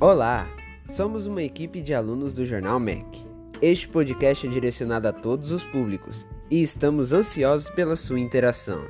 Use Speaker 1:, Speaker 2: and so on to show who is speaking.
Speaker 1: Olá, somos uma equipe de alunos do Jornal MEC. Este podcast é direcionado a todos os públicos e estamos ansiosos pela sua interação.